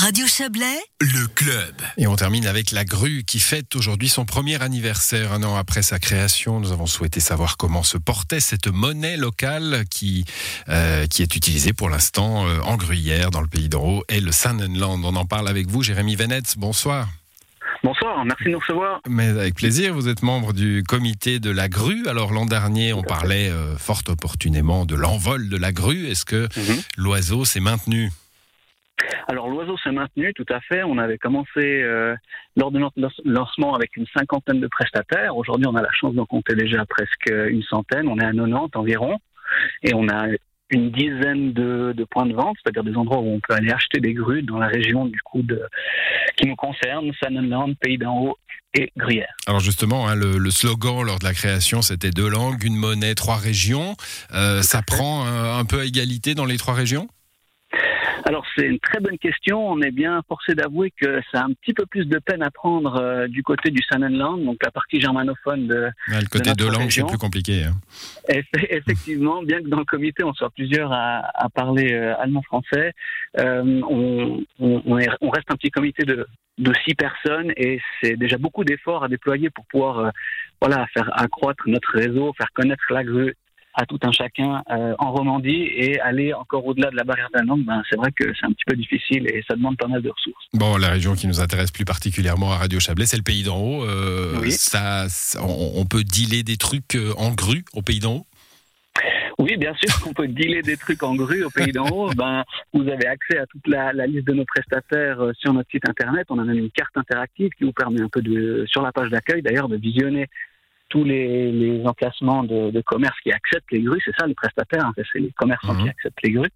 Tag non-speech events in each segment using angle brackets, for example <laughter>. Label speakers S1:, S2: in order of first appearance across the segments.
S1: Radio Chablais,
S2: Le club.
S3: Et on termine avec la grue qui fête aujourd'hui son premier anniversaire. Un an après sa création, nous avons souhaité savoir comment se portait cette monnaie locale qui, euh, qui est utilisée pour l'instant euh, en gruyère dans le pays d'Oro et le Sannenland. On en parle avec vous, Jérémy Venetz. Bonsoir.
S4: Bonsoir, merci de nous recevoir.
S3: Mais avec plaisir, vous êtes membre du comité de la grue. Alors l'an dernier, on parlait euh, fort opportunément de l'envol de la grue. Est-ce que
S4: Mhm.
S3: l'oiseau s'est maintenu?
S4: Alors l'oiseau s'est maintenu, tout à fait. On avait commencé euh, lors de notre lan- lancement avec une cinquantaine de prestataires. Aujourd'hui, on a la chance d'en compter déjà presque une centaine. On est à 90 environ. Et on a une dizaine de, de points de vente, c'est-à-dire des endroits où on peut aller acheter des grues dans la région du coup de, qui nous concerne, Sannenland, Pays d'en Haut et Gruyère.
S3: Alors justement, hein, le, le slogan lors de la création, c'était deux langues, une monnaie, trois régions. Euh, ça prend euh, un peu à égalité dans les trois régions?
S4: Alors c'est une très bonne question. On est bien forcé d'avouer que ça a un petit peu plus de peine à prendre euh, du côté du Sannenland, donc la partie germanophone de,
S3: Le côté
S4: notre
S3: deux langues, c'est plus compliqué. hein.
S4: Eff- Effectivement, bien que dans le comité on soit plusieurs à, à parler euh, allemand-français, euh, on, on- on est- on reste un petit comité de, de six personnes et c'est déjà beaucoup d'efforts à déployer pour pouvoir voilà, faire accroître notre réseau, faire connaître la à tout un chacun euh, en Romandie et aller encore au-delà de la barrière de la langue, ben, c'est vrai que c'est un petit peu difficile et ça demande pas mal de ressources.
S3: Bon, la région qui nous intéresse plus particulièrement à Radio Chablais, c'est le pays d'en haut. Euh,
S4: Oui.
S3: ça, on peut dealer des trucs euh, en grue au pays d'en haut?
S4: Oui, bien sûr qu'on peut dealer des trucs en grue au pays d'en haut. Ben, vous avez accès à toute la, la liste de nos prestataires euh, sur notre site internet. On a même une carte interactive qui vous permet un peu de, sur la page d'accueil d'ailleurs, de visionner tous les, les emplacements de, de commerce qui acceptent les grues. C'est ça les prestataires, c'est les commerçants
S3: Mhm.
S4: qui acceptent les grues.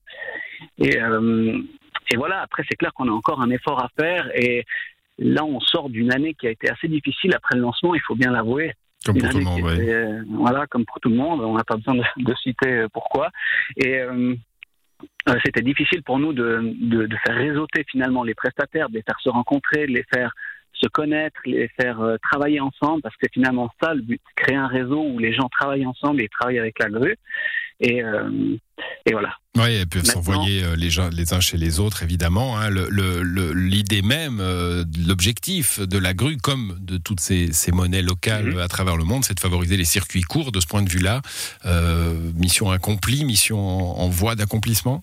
S4: Et, euh, et voilà, après c'est clair qu'on a encore un effort à faire et là on sort d'une année qui a été assez difficile après le lancement, il faut bien l'avouer.
S3: Comme pour tout le monde, ouais.
S4: était, euh, voilà, comme pour tout le monde, on n'a pas besoin de, de citer euh, pourquoi. Et euh, c'était difficile pour nous de, de, de faire réseauter finalement les prestataires, de les faire se rencontrer, de les faire se connaître, les faire euh, travailler ensemble, parce que finalement ça, le but, créer un réseau où les gens travaillent ensemble et travaillent avec la grue. Et, euh, et voilà.
S3: Oui, et peuvent s'envoyer euh, les, les uns chez les autres, évidemment. hein. L'idée même, euh, l'objectif de la grue, comme de toutes ces, ces monnaies locales
S4: Mhm.
S3: à travers le monde, c'est de favoriser les circuits courts. De ce point de vue-là, euh, mission accomplie, mission en, en voie d'accomplissement?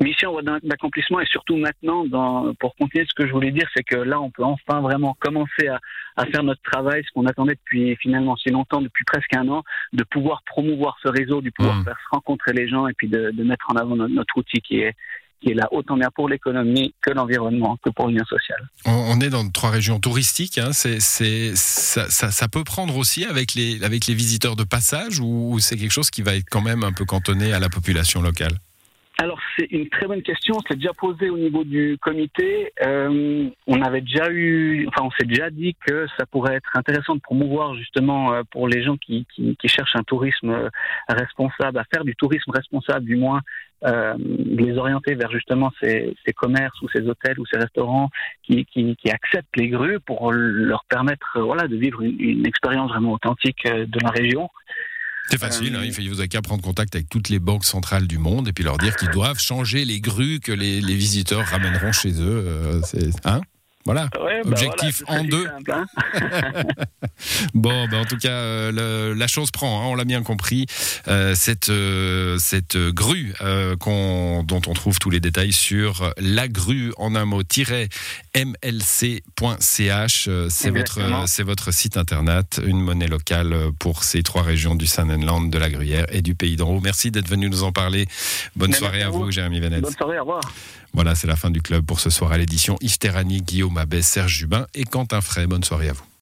S4: Mission d'accomplissement et surtout maintenant, dans, pour continuer ce que je voulais dire, c'est que là, on peut enfin vraiment commencer à, à faire notre travail, ce qu'on attendait depuis finalement si longtemps, depuis presque un an, de pouvoir promouvoir ce réseau, de pouvoir
S3: Mhm.
S4: faire se rencontrer les gens et puis de, de mettre en avant notre, notre outil qui est qui est là autant bien pour l'économie que l'environnement, que pour le lien social.
S3: On, est dans trois régions touristiques. Hein. C'est, c'est, ça, ça- ça peut prendre aussi avec les, avec les visiteurs de passage ou, ou c'est quelque chose qui va être quand même un peu cantonné à la population locale?
S4: Alors c'est une très bonne question. C'est déjà posé au niveau du comité. Euh, on avait déjà eu, enfin on s'est déjà dit que ça pourrait être intéressant de promouvoir justement euh, pour les gens qui, qui, qui cherchent un tourisme euh, responsable, à faire du tourisme responsable du moins, euh, les orienter vers justement ces, ces commerces ou ces hôtels ou ces restaurants qui, qui, qui acceptent les grues pour leur permettre euh, voilà de vivre une, expérience vraiment authentique de la région.
S3: C'est facile,
S4: Euh,
S3: hein, il faut- vous avez qu'à prendre contact avec toutes les banques centrales du monde et puis leur dire qu'ils doivent changer les grues que les, les visiteurs ramèneront chez eux. euh, c'est, hein? Voilà.
S4: Ouais,
S3: Objectif
S4: voilà,
S3: en deux.
S4: simple, hein. <laughs>
S3: Bon, ben en tout cas, euh, le- la chose prend, hein, on l'a bien compris. Euh, cette, euh, cette grue euh, qu'on- dont on trouve tous les détails sur la grue en un mot mlc.ch, euh, c'est votre, euh, c'est votre site internet, une monnaie locale euh, pour ces trois régions du Sannenland, de la Gruyère et du Pays d'en haut. Merci d'être venu nous en parler. Bonne soirée
S4: à
S3: vous,
S4: vous.
S3: Jérémy Venetz.
S4: Bonne soirée, au revoir.
S3: Voilà, c'est la fin du club pour ce soir à l'édition. Yves Terrani, Guillaume Abbé, Serge Jubin et Quentin Fray. Bonne soirée à vous.